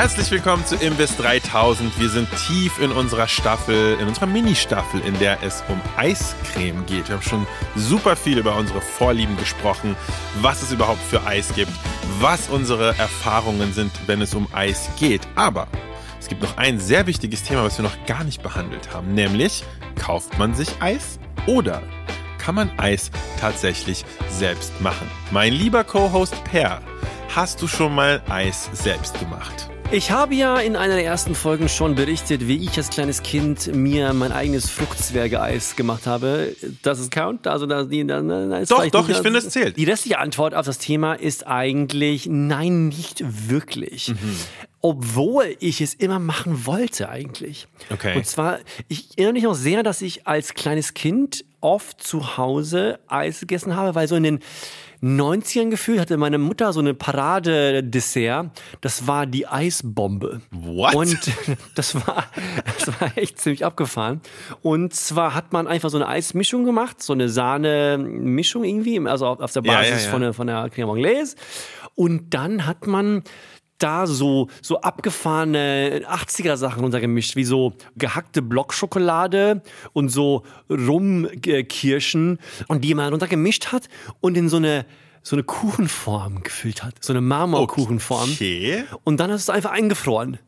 Herzlich willkommen zu Imbiss 3000. Wir sind tief in unserer Staffel, in unserer Mini-Staffel, in der es um Eiscreme geht. Wir haben schon super viel über unsere Vorlieben gesprochen, was es überhaupt für Eis gibt, was unsere Erfahrungen sind, wenn es um Eis geht. Aber es gibt noch ein sehr wichtiges Thema, was wir noch gar nicht behandelt haben, nämlich kauft man sich Eis oder kann man Eis tatsächlich selbst machen? Mein lieber Co-Host Per, hast du schon mal Eis selbst gemacht? Ich habe ja in einer der ersten Folgen schon berichtet, wie ich als kleines Kind mir mein eigenes Fruchtzwergeeis gemacht habe. Das ist count? Also da, die, da, da doch, doch, ich finde, es zählt. Die restliche Antwort auf das Thema ist eigentlich nein, nicht wirklich. Mhm. Obwohl ich es immer machen wollte eigentlich. Okay. Und zwar, ich erinnere mich noch sehr, dass ich als kleines Kind oft zu Hause Eis gegessen habe, weil so in den 90ern gefühlt hatte meine Mutter so eine Parade-Dessert. Das war die Eisbombe. What? Und das war, das war echt ziemlich abgefahren. Und zwar hat man einfach so eine Eismischung gemacht, so eine Sahne-Mischung irgendwie, also auf der Basis ja, ja, ja. von der, von der Crème Anglaise. Und dann hat man da so, so abgefahrene 80er-Sachen untergemischt, wie so gehackte Blockschokolade und so Rumkirschen und die man runtergemischt hat und in so eine so eine Kuchenform gefüllt hat, so eine Marmorkuchenform. Okay. Und dann ist es einfach eingefroren.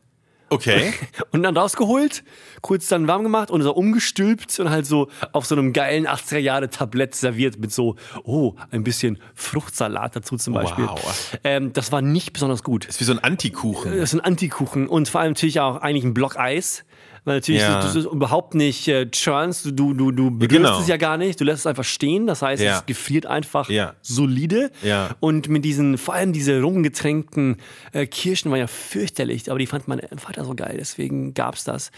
Okay. Und dann rausgeholt, kurz dann warm gemacht und so umgestülpt und halt so auf so einem geilen 80er Jahre Tablett serviert mit so, oh, ein bisschen Fruchtsalat dazu zum Beispiel. Wow. Ähm, das war nicht besonders gut. Das ist wie so ein Antikuchen. Das ist ein Antikuchen und vor allem natürlich auch eigentlich ein Block Eis weil natürlich ja. du, du, überhaupt nicht äh, churnst, du, du, du berührst genau. es ja gar nicht, du lässt es einfach stehen, das heißt, ja. es gefriert einfach ja. solide und mit diesen, vor allem diese rumgetränkten äh, Kirschen waren ja fürchterlich, aber die fand mein Vater so geil, deswegen gab es das.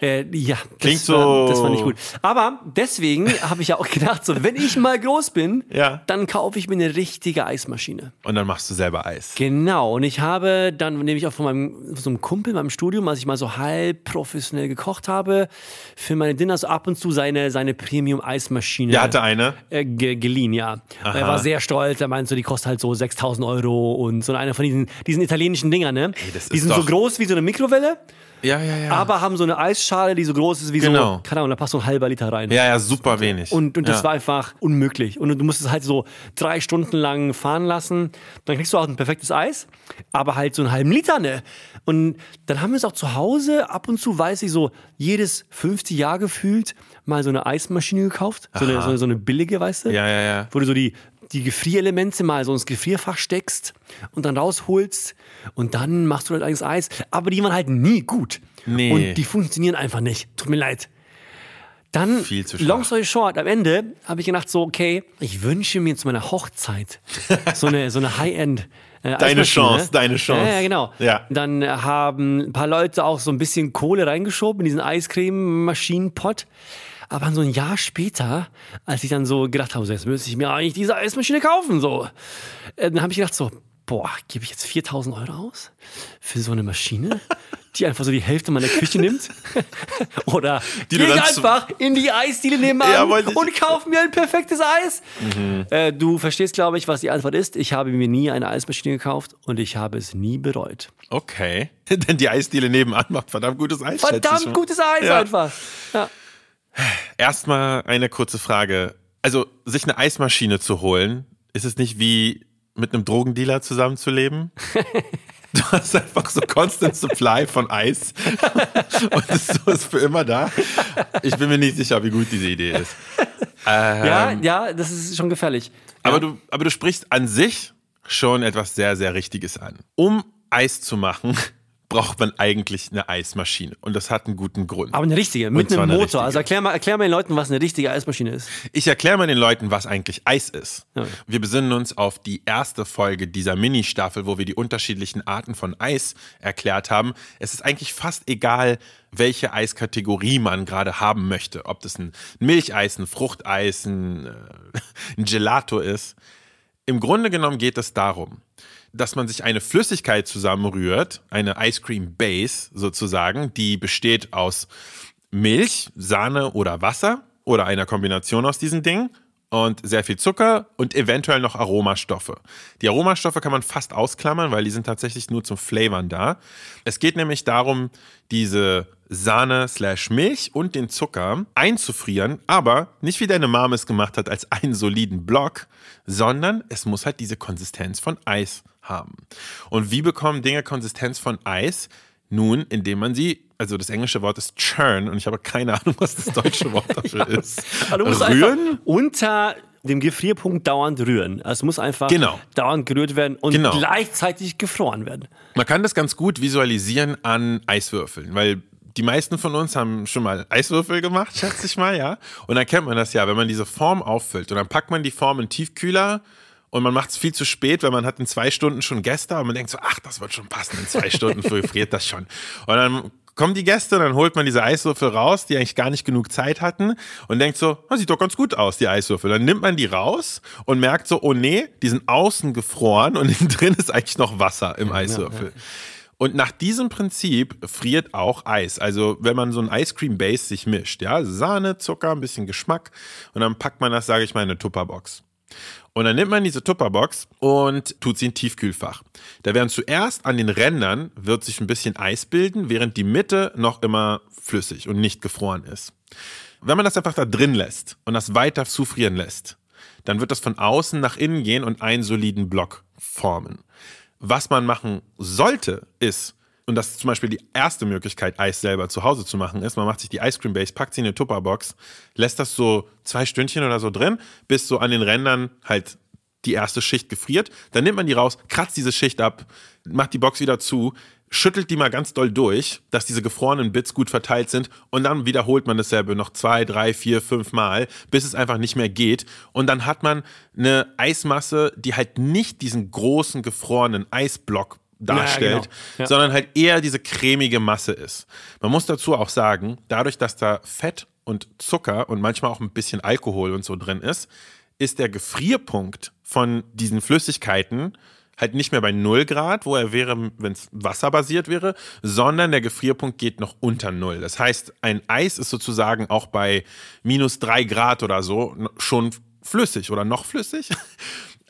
Äh, ja, das Klingt war, so. Das war nicht gut. Aber deswegen habe ich ja auch gedacht, so, wenn ich mal groß bin, dann kaufe ich mir eine richtige Eismaschine. Und dann machst du selber Eis. Genau, und ich habe dann, nehme ich auch von meinem von so einem Kumpel meinem Studium, als ich mal so halb professionell professionell gekocht habe, für meine Dinners ab und zu seine, seine Premium-Eismaschine. Der hatte eine? Äh, ge geliehen, ja. Aha. Er war sehr stolz. Er meinte so, die kostet halt so 6000 Euro und so eine von diesen, diesen italienischen Dingern, ne? Ey, die sind so groß wie so eine Mikrowelle. Ja, ja, ja. Aber haben so eine Eisschale, die so groß ist wie genau. so, keine Ahnung, da passt so ein halber Liter rein. Ja, ja, super wenig. Und, und das ja. war einfach unmöglich. Und du musst es halt so drei Stunden lang fahren lassen. Dann kriegst du auch ein perfektes Eis, aber halt so einen halben Liter, ne? Und dann haben wir es auch zu Hause. Ab und zu weiß ich so, jedes 50 Jahr gefühlt mal so eine Eismaschine gekauft. So eine, so eine, so eine billige, weißt du? Ja, ja, ja. Wo du so die, die Gefrierelemente mal so ins Gefrierfach steckst und dann rausholst und dann machst du halt eigenes Eis. Aber die waren halt nie gut. Nee. Und die funktionieren einfach nicht. Tut mir leid. Dann, Viel zu long story short, am Ende habe ich gedacht so, okay, ich wünsche mir zu meiner Hochzeit so eine, so eine High-End äh, deine Chance, deine Chance. Ja, ja, genau. Ja. Dann haben ein paar Leute auch so ein bisschen Kohle reingeschoben in diesen Eiscreme-Maschinenpott. Aber so ein Jahr später, als ich dann so gedacht habe, so, jetzt müsste ich mir eigentlich diese Eismaschine kaufen, so, äh, dann habe ich gedacht so, boah, gebe ich jetzt 4000 Euro aus für so eine Maschine, die einfach so die Hälfte meiner Küche nimmt? Oder die gehe einfach in die Eisdiele nebenan ja, und kauf mir ein perfektes Eis? Mhm. Äh, du verstehst, glaube ich, was die Antwort ist. Ich habe mir nie eine Eismaschine gekauft und ich habe es nie bereut. Okay, denn die Eisdiele nebenan macht verdammt gutes Eis. Verdammt gutes Eis ja. einfach. Ja. Erstmal eine kurze Frage. Also, sich eine Eismaschine zu holen, ist es nicht wie mit einem Drogendealer zusammenzuleben? Du hast einfach so Constant Supply von Eis und es so ist für immer da. Ich bin mir nicht sicher, wie gut diese Idee ist. Ähm, ja, ja, das ist schon gefährlich. Aber, ja. du, aber du sprichst an sich schon etwas sehr, sehr Richtiges an. Um Eis zu machen, braucht man eigentlich eine Eismaschine. Und das hat einen guten Grund. Aber eine richtige, mit einem eine Motor. richtige. Also erklär mal, erklär mal den Leuten, was eine richtige Eismaschine ist. Ich erkläre mal den Leuten, was eigentlich Eis ist. Ja. Wir besinnen uns auf die erste Folge dieser Mini-Staffel, wo wir die unterschiedlichen Arten von Eis erklärt haben. Es ist eigentlich fast egal, welche Eiskategorie man gerade haben möchte. Ob das ein Milcheis, ein Fruchteis, ein, äh, ein Gelato ist. Im Grunde genommen geht es darum, dass man sich eine Flüssigkeit zusammenrührt, eine Ice Cream Base sozusagen, die besteht aus Milch, Sahne oder Wasser oder einer Kombination aus diesen Dingen und sehr viel Zucker und eventuell noch Aromastoffe. Die Aromastoffe kann man fast ausklammern, weil die sind tatsächlich nur zum Flavoren da. Es geht nämlich darum, diese Sahne slash Milch und den Zucker einzufrieren, aber nicht wie deine Mom es gemacht hat als einen soliden Block, sondern es muss halt diese Konsistenz von Eis haben. Und wie bekommen Dinge Konsistenz von Eis? Nun, indem man sie, also das englische Wort ist churn und ich habe keine Ahnung, was das deutsche Wort dafür ist. Aber du musst Rühren? unter dem Gefrierpunkt dauernd rühren. Also es muss einfach Genau. dauernd gerührt werden und Genau. gleichzeitig gefroren werden. Man kann das ganz gut visualisieren an Eiswürfeln, weil die meisten von uns haben schon mal Eiswürfel gemacht, schätze ich mal, ja. Und dann kennt man das ja, wenn man diese Form auffüllt und dann packt man die Form in Tiefkühler und man macht es viel zu spät, weil man hat in zwei Stunden schon Gäste und man denkt so, ach, das wird schon passen, in zwei Stunden friert das schon. Und dann kommen die Gäste, dann holt man diese Eiswürfel raus, die eigentlich gar nicht genug Zeit hatten und denkt so, das sieht doch ganz gut aus, die Eiswürfel. Dann nimmt man die raus und merkt so, oh nee, die sind außen gefroren und innen drin ist eigentlich noch Wasser im Eiswürfel. Und nach diesem Prinzip friert auch Eis. Also wenn man so ein Ice Cream Base sich mischt, ja, Sahne, Zucker, ein bisschen Geschmack und dann packt man das, sage ich mal, in eine Tupperbox. Und dann nimmt man diese Tupperbox und tut sie in Tiefkühlfach. Da werden zuerst an den Rändern wird sich ein bisschen Eis bilden, während die Mitte noch immer flüssig und nicht gefroren ist. Wenn man das einfach da drin lässt und das weiter zufrieren lässt, dann wird das von außen nach innen gehen und einen soliden Block formen. Was man machen sollte, ist, und das ist zum Beispiel die erste Möglichkeit, Eis selber zu Hause zu machen, ist, man macht sich die Ice Cream Base, packt sie in eine Tupperbox, lässt das so zwei Stündchen oder so drin, bis so an den Rändern halt die erste Schicht gefriert. Dann nimmt man die raus, kratzt diese Schicht ab, macht die Box wieder zu, schüttelt die mal ganz doll durch, dass diese gefrorenen Bits gut verteilt sind und dann wiederholt man dasselbe noch zwei, drei, vier, fünf Mal, bis es einfach nicht mehr geht. Und dann hat man eine Eismasse, die halt nicht diesen großen gefrorenen Eisblock darstellt, genau. Ja. sondern halt eher diese cremige Masse ist. Man muss dazu auch sagen, dadurch, dass da Fett und Zucker und manchmal auch ein bisschen Alkohol und so drin ist, ist der Gefrierpunkt von diesen Flüssigkeiten halt nicht mehr bei 0 Grad, wo er wäre, wenn es wasserbasiert wäre, sondern der Gefrierpunkt geht noch unter 0. Das heißt, ein Eis ist sozusagen auch bei minus 3 Grad oder so schon flüssig oder noch flüssig.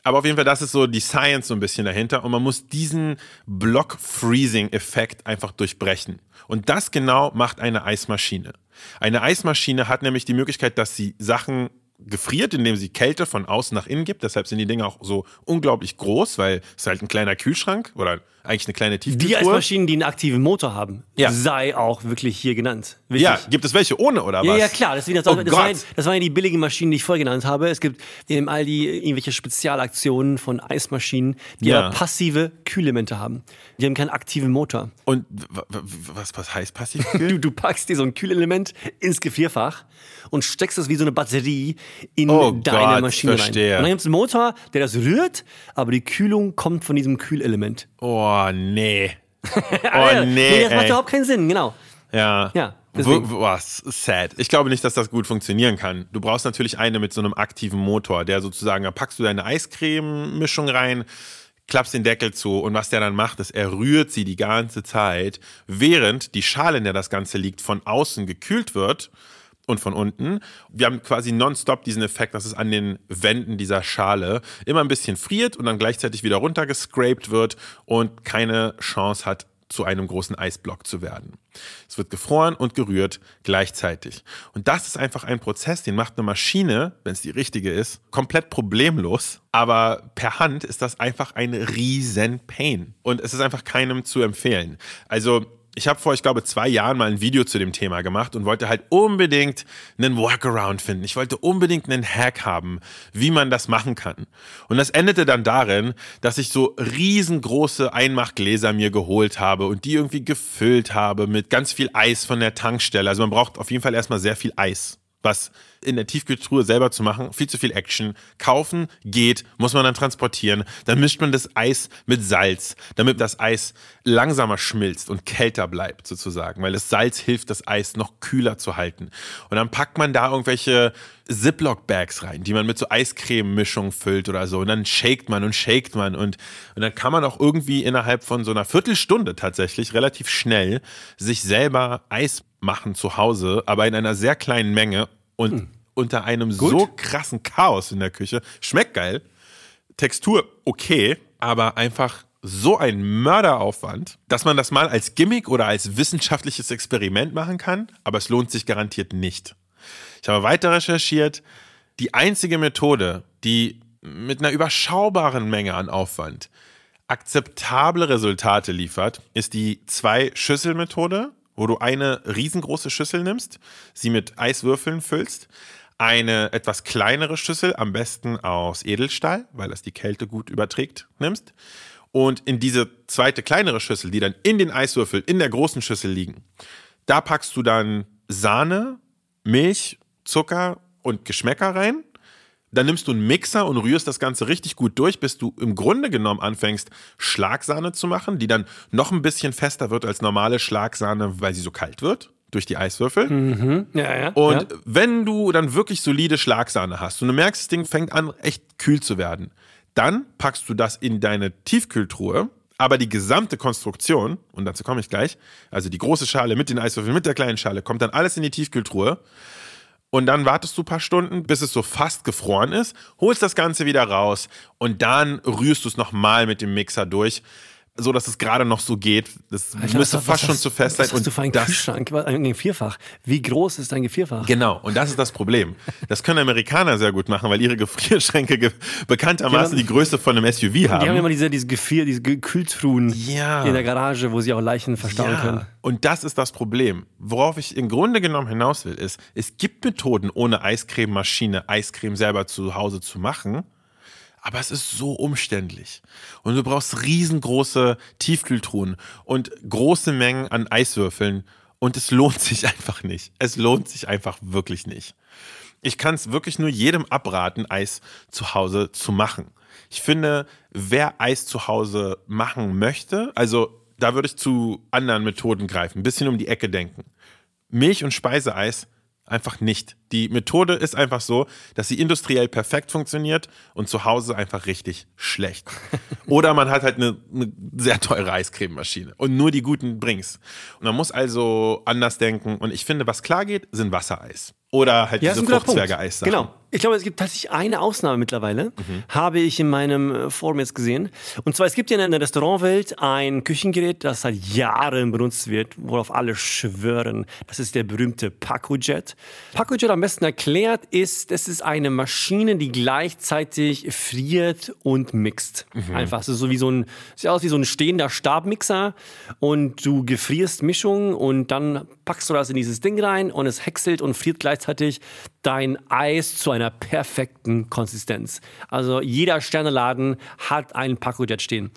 Aber auf jeden Fall, das ist so die Science so ein bisschen dahinter. Und man muss diesen Block-Freezing-Effekt einfach durchbrechen. Und das genau macht eine Eismaschine. Eine Eismaschine hat nämlich die Möglichkeit, dass sie Sachen gefriert, indem sie Kälte von außen nach innen gibt. Deshalb sind die Dinge auch so unglaublich groß, weil es halt ein kleiner Kühlschrank oder eigentlich eine kleine Die Tiefkühltruhe. Eismaschinen, die einen aktiven Motor haben, Ja. sei auch wirklich hier genannt. Wichtig. Ja, gibt es welche ohne oder Ja, was? ja, klar. Deswegen, das, Oh das, waren, das waren ja die billigen Maschinen, die ich vorher genannt habe. Es gibt im Aldi irgendwelche Spezialaktionen von Eismaschinen, die Ja. aber passive Kühlelemente haben. Die haben keinen aktiven Motor. Und was, was heißt passiv? Du, du packst dir so ein Kühlelement ins Gefrierfach und steckst es wie so eine Batterie in Oh deine Gott, Maschine verstehe. rein. Und dann gibt es einen Motor, der das rührt, aber die Kühlung kommt von diesem Kühlelement. oh, nee. Oh, Ja, nee, das macht ey. überhaupt keinen Sinn, genau. Ja. Ja, was? Sad. Ich glaube nicht, dass das gut funktionieren kann. Du brauchst natürlich eine mit so einem aktiven Motor, der sozusagen, da packst du deine Eiscreme-Mischung rein, klappst den Deckel zu und was der dann macht, ist, er rührt sie die ganze Zeit, während die Schale, in der das Ganze liegt, von außen gekühlt wird und von unten. Wir haben quasi nonstop diesen Effekt, dass es an den Wänden dieser Schale immer ein bisschen friert und dann gleichzeitig wieder runtergescraped wird und keine Chance hat, zu einem großen Eisblock zu werden. Es wird gefroren und gerührt gleichzeitig. Und das ist einfach ein Prozess, den macht eine Maschine, wenn es die richtige ist, komplett problemlos. Aber per Hand ist das einfach ein riesen Pain. Und es ist einfach keinem zu empfehlen. Also Ich habe vor, ich glaube, zwei Jahren mal ein Video zu dem Thema gemacht und wollte halt unbedingt einen Workaround finden. Ich wollte unbedingt einen Hack haben, wie man das machen kann. Und das endete dann darin, dass ich so riesengroße Einmachgläser mir geholt habe und die irgendwie gefüllt habe mit ganz viel Eis von der Tankstelle. Also man braucht auf jeden Fall erstmal sehr viel Eis was in der Tiefkühltruhe selber zu machen, viel zu viel Action. Kaufen geht, muss man dann transportieren. Dann mischt man das Eis mit Salz, damit das Eis langsamer schmilzt und kälter bleibt sozusagen, weil das Salz hilft, das Eis noch kühler zu halten. Und dann packt man da irgendwelche Ziploc-Bags rein, die man mit so Eiscreme-Mischung füllt oder so. Und dann shakt man und shakt man und, und dann kann man auch irgendwie innerhalb von so einer Viertelstunde tatsächlich relativ schnell sich selber Eis machen zu Hause, aber in einer sehr kleinen Menge und hm. unter einem Gut. so krassen Chaos in der Küche. Schmeckt geil. Textur okay, aber einfach so ein Mörderaufwand, dass man das mal als Gimmick oder als wissenschaftliches Experiment machen kann, aber es lohnt sich garantiert nicht. Ich habe weiter recherchiert. Die einzige Methode, die mit einer überschaubaren Menge an Aufwand akzeptable Resultate liefert, ist die Zwei-Schüssel-Methode wo du eine riesengroße Schüssel nimmst, sie mit Eiswürfeln füllst, eine etwas kleinere Schüssel, am besten aus Edelstahl, weil das die Kälte gut überträgt, nimmst. Und in diese zweite kleinere Schüssel, die dann in den Eiswürfel in der großen Schüssel liegen, da packst du dann Sahne, Milch, Zucker und Geschmäcker rein dann nimmst du einen Mixer und rührst das Ganze richtig gut durch, bis du im Grunde genommen anfängst, Schlagsahne zu machen, die dann noch ein bisschen fester wird als normale Schlagsahne, weil sie so kalt wird durch die Eiswürfel. Mhm. Ja, ja, und ja. wenn du dann wirklich solide Schlagsahne hast und du merkst, das Ding fängt an, echt kühl zu werden, dann packst du das in deine Tiefkühltruhe. Aber die gesamte Konstruktion, und dazu komme ich gleich, also die große Schale mit den Eiswürfeln, mit der kleinen Schale, kommt dann alles in die Tiefkühltruhe und dann wartest du ein paar Stunden, bis es so fast gefroren ist, holst das Ganze wieder raus und dann rührst du es nochmal mit dem Mixer durch so dass es gerade noch so geht. Das Alter, müsste was, fast was, schon zu fest sein. Was hast du für einen das, Kühlschrank? Ein Gefrierfach. Wie groß ist dein Gefrierfach? Genau, und das ist das Problem. Das können Amerikaner sehr gut machen, weil ihre Gefrierschränke ge bekanntermaßen die Größe von einem SUV haben. Die haben immer diese, diese Gefrier, diese Kühltruhen ja. in der Garage, wo sie auch Leichen verstauen ja. können. Und das ist das Problem. Worauf ich im Grunde genommen hinaus will, ist, es gibt Methoden, ohne Eiscrememaschine Eiscreme selber zu Hause zu machen. Aber es ist so umständlich. Und du brauchst riesengroße Tiefkühltruhen und große Mengen an Eiswürfeln. Und es lohnt sich einfach nicht. Es lohnt sich einfach wirklich nicht. Ich kann es wirklich nur jedem abraten, Eis zu Hause zu machen. Ich finde, wer Eis zu Hause machen möchte, also da würde ich zu anderen Methoden greifen, ein bisschen um die Ecke denken. Milch und Speiseeis Einfach nicht. Die Methode ist einfach so, dass sie industriell perfekt funktioniert und zu Hause einfach richtig schlecht. Oder man hat halt eine, eine sehr teure Eiscrememaschine und nur die guten bringt's. Und man muss also anders denken. Und ich finde, was klar geht, sind Wassereis. Oder halt ja, diese Fruchtzwerge-Eis. Genau. Ich glaube, es gibt tatsächlich eine Ausnahme mittlerweile, mhm. habe ich in meinem äh, Forum jetzt gesehen. Und zwar, es gibt ja in der Restaurantwelt ein Küchengerät, das seit Jahren benutzt wird, worauf alle schwören. Das ist der berühmte PacoJet. PacoJet am besten erklärt ist, es ist eine Maschine, die gleichzeitig friert und mixt. Mhm. Einfach, es ist so wie so ein, sieht aus wie so ein stehender Stabmixer und du gefrierst Mischungen und dann packst du das in dieses Ding rein und es häckselt und friert gleichzeitig hatte ich dein Eis zu einer perfekten Konsistenz. Also jeder Sterneladen hat einen Pacojet stehen.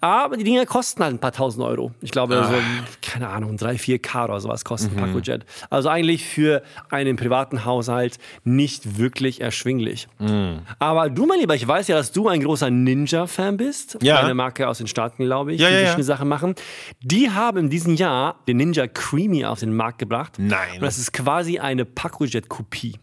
Aber die Dinger kosten halt ein paar tausend Euro. Ich glaube, ah. so, keine Ahnung, drei, vier K oder sowas kostet mhm. Pacojet. Also eigentlich für einen privaten Haushalt nicht wirklich erschwinglich. Mhm. Aber du, mein Lieber, ich weiß ja, dass du ein großer Ninja-Fan bist. Ja. Eine Marke aus den Staaten, glaube ich, ja, die ja, verschiedene ja. Sachen machen. Die haben in diesem Jahr den Ninja Creamy auf den Markt gebracht. Nein. Und das ist quasi eine Pacojet-Kopie.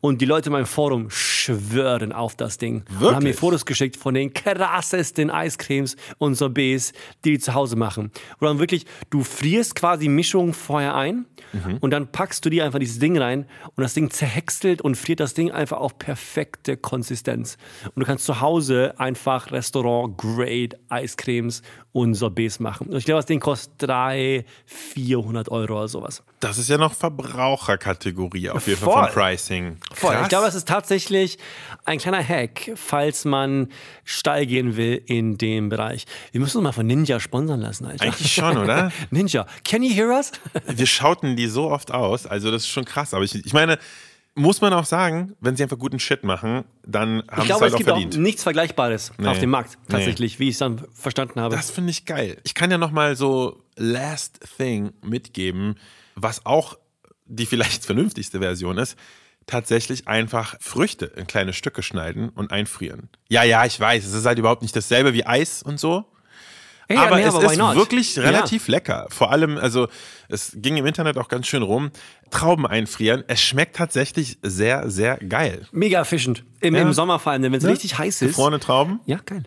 Und die Leute in meinem Forum schwören auf das Ding. Wirklich? Und haben mir Fotos geschickt von den krassesten Eiscremes und Sorbets, die die zu Hause machen. Wo dann wirklich, du frierst quasi Mischungen vorher ein mhm. und dann packst du dir einfach dieses Ding rein und das Ding zerhäckselt und friert das Ding einfach auf perfekte Konsistenz. Und du kannst zu Hause einfach Restaurant-Grade Eiscremes und Sorbets machen. Und ich glaube, das Ding kostet 300, 400 Euro oder sowas. Das ist ja noch Verbraucherkategorie auf jeden Fall Voll. vom Pricing. Voll. Ich glaube, das ist tatsächlich ein kleiner Hack, falls man steil gehen will in dem Bereich. Wir müssen uns mal von Ninja sponsern lassen, Alter. Eigentlich schon, oder? Ninja, can you hear us? Wir schauten die so oft aus, also das ist schon krass. Aber ich, ich meine, muss man auch sagen, wenn sie einfach guten Shit machen, dann haben Ich sie es glaube, halt es auch gibt verdient. auch nichts Vergleichbares auf dem Markt, Nee. tatsächlich, wie ich es dann verstanden habe. Das finde ich geil. Ich kann ja noch mal so Last Thing mitgeben, was auch die vielleicht vernünftigste Version ist. Tatsächlich einfach Früchte in kleine Stücke schneiden und einfrieren. Ja, ja, ich weiß, es ist halt überhaupt nicht dasselbe wie Eis und so. Hey, aber nee, es why ist not? wirklich Ja. relativ lecker. Vor allem, also es ging im Internet auch ganz schön rum. Trauben einfrieren. Es schmeckt tatsächlich sehr, sehr geil. Mega erfischend. Im, Ja. Im Sommer vor allem, wenn es richtig heiß ist. Gefrorene Trauben. Ja, geil.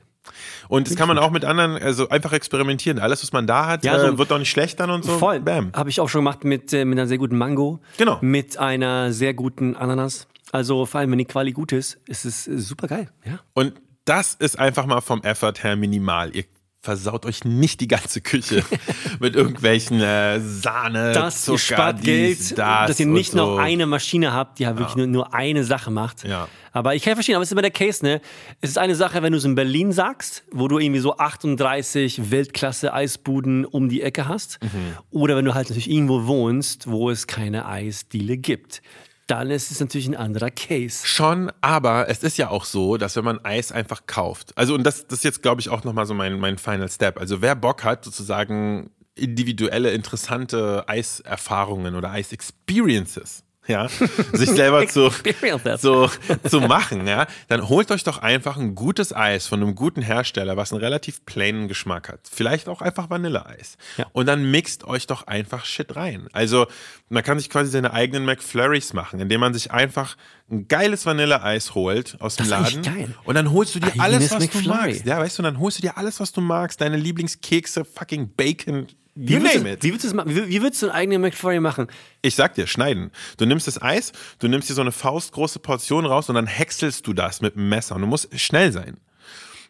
Und das kann man auch mit anderen, also einfach experimentieren. Alles, was man da hat, Ja, so- äh, wird auch nicht schlecht dann und so. Voll. Bam. Habe ich auch schon gemacht mit, äh, mit einer sehr guten Mango. Genau. Mit einer sehr guten Ananas. Also vor allem, wenn die Quali gut ist, ist es äh, super geil. Ja. Und das ist einfach mal vom Effort her minimal. Ihr versaut euch nicht die ganze Küche mit irgendwelchen äh, Sahne, Das Zucker, spart dies, Geld, das dass ihr nicht so. noch eine Maschine habt, die ja wirklich nur, nur eine Sache macht. Ja. Aber ich kann ja verstehen, aber es ist immer der Case, ne? Es ist eine Sache, wenn du es in Berlin sagst, wo du irgendwie so 38 Weltklasse-Eisbuden um die Ecke hast. Mhm. Oder wenn du halt natürlich irgendwo wohnst, wo es keine Eisdiele gibt. Dann ist es natürlich ein anderer Case. Schon, aber es ist ja auch so, dass wenn man Eis einfach kauft, also und das, das ist jetzt, glaube ich, auch nochmal so mein, mein Final Step. Also wer Bock hat, sozusagen individuelle, interessante Eiserfahrungen oder Eis-Experiences, ja, sich selber zu, so, zu machen, ja, dann holt euch doch einfach ein gutes Eis von einem guten Hersteller, was einen relativ plainen Geschmack hat. Vielleicht auch einfach Vanilleeis. Ja. Und dann mixt euch doch einfach Shit rein. Also, man kann sich quasi seine eigenen McFlurries machen, indem man sich einfach ein geiles Vanilleeis holt aus dem eigentlich Laden. geil. Und dann holst du dir Eigenes alles, was du McFlurry. magst. Ja, weißt du, dann holst du dir alles, was du magst, deine Lieblingskekse, fucking Bacon, Wie you würdest, name du, it. wie, würdest du wie, wie würdest du einen eigenen McFlurry machen? Ich sag dir, schneiden. Du nimmst das Eis, du nimmst dir so eine faustgroße Portion raus und dann häckselst du das mit dem Messer. Und du musst schnell sein.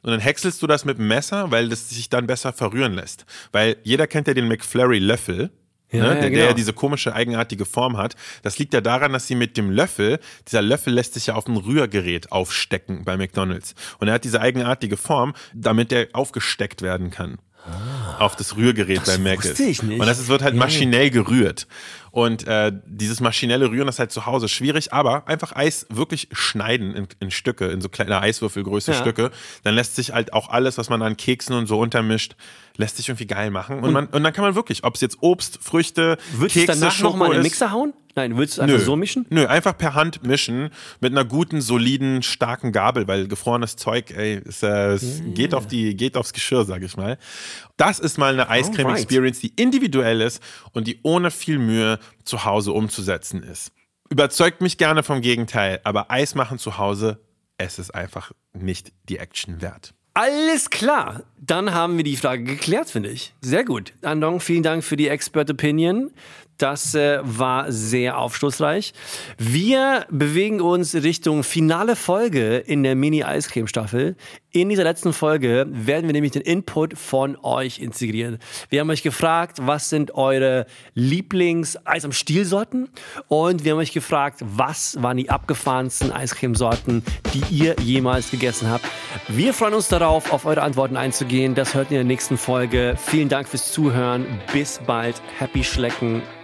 Und dann häckselst du das mit dem Messer, weil das sich dann besser verrühren lässt. Weil jeder kennt ja den McFlurry-Löffel. Ja, ne, ja, der, der genau. ja diese komische, eigenartige Form hat. Das liegt ja daran, dass sie mit dem Löffel, dieser Löffel lässt sich ja auf ein Rührgerät aufstecken bei McDonalds. Und er hat diese eigenartige Form, damit der aufgesteckt werden kann. Auf das Rührgerät bei Mac wusste ich nicht. Und das ist- wird halt maschinell gerührt. Und äh, dieses maschinelle Rühren ist halt zu Hause schwierig, aber einfach Eis wirklich schneiden in, in Stücke, in so kleine Eiswürfelgröße Ja. Stücke. Dann lässt sich halt auch alles, was man an Keksen und so untermischt, lässt sich irgendwie geil machen. Und, man, und dann kann man wirklich, ob es jetzt Obst, Früchte, Würdest du es Kekse, danach Schoko nochmal in den Mixer hauen? Nein, würdest du es einfach so mischen? Nö, einfach per Hand mischen mit einer guten, soliden, starken Gabel, weil gefrorenes Zeug, ey, äh, es geht auf die, geht aufs Geschirr, sag ich mal. Das ist mal eine Ice Cream Alright. Experience, die individuell ist und die ohne viel Mühe zu Hause umzusetzen ist. Überzeugt mich gerne vom Gegenteil, aber Eis machen zu Hause, es ist einfach nicht die Action wert. Alles klar. Dann haben wir die Frage geklärt, finde ich. Sehr gut. Andong, vielen Dank für die Expert Opinion. Das äh, war sehr aufschlussreich. Wir bewegen uns Richtung finale Folge in der Mini-Eiscreme-Staffel. In dieser letzten Folge werden wir nämlich den Input von euch integrieren. Wir haben euch gefragt, was sind eure Lieblings-Eis am Stielsorten? Und wir haben euch gefragt, was waren die abgefahrensten Eiscremesorten, die ihr jemals gegessen habt? Wir freuen uns darauf, auf eure Antworten einzugehen. Das hört ihr in der nächsten Folge. Vielen Dank fürs Zuhören. Bis bald. Happy Schlecken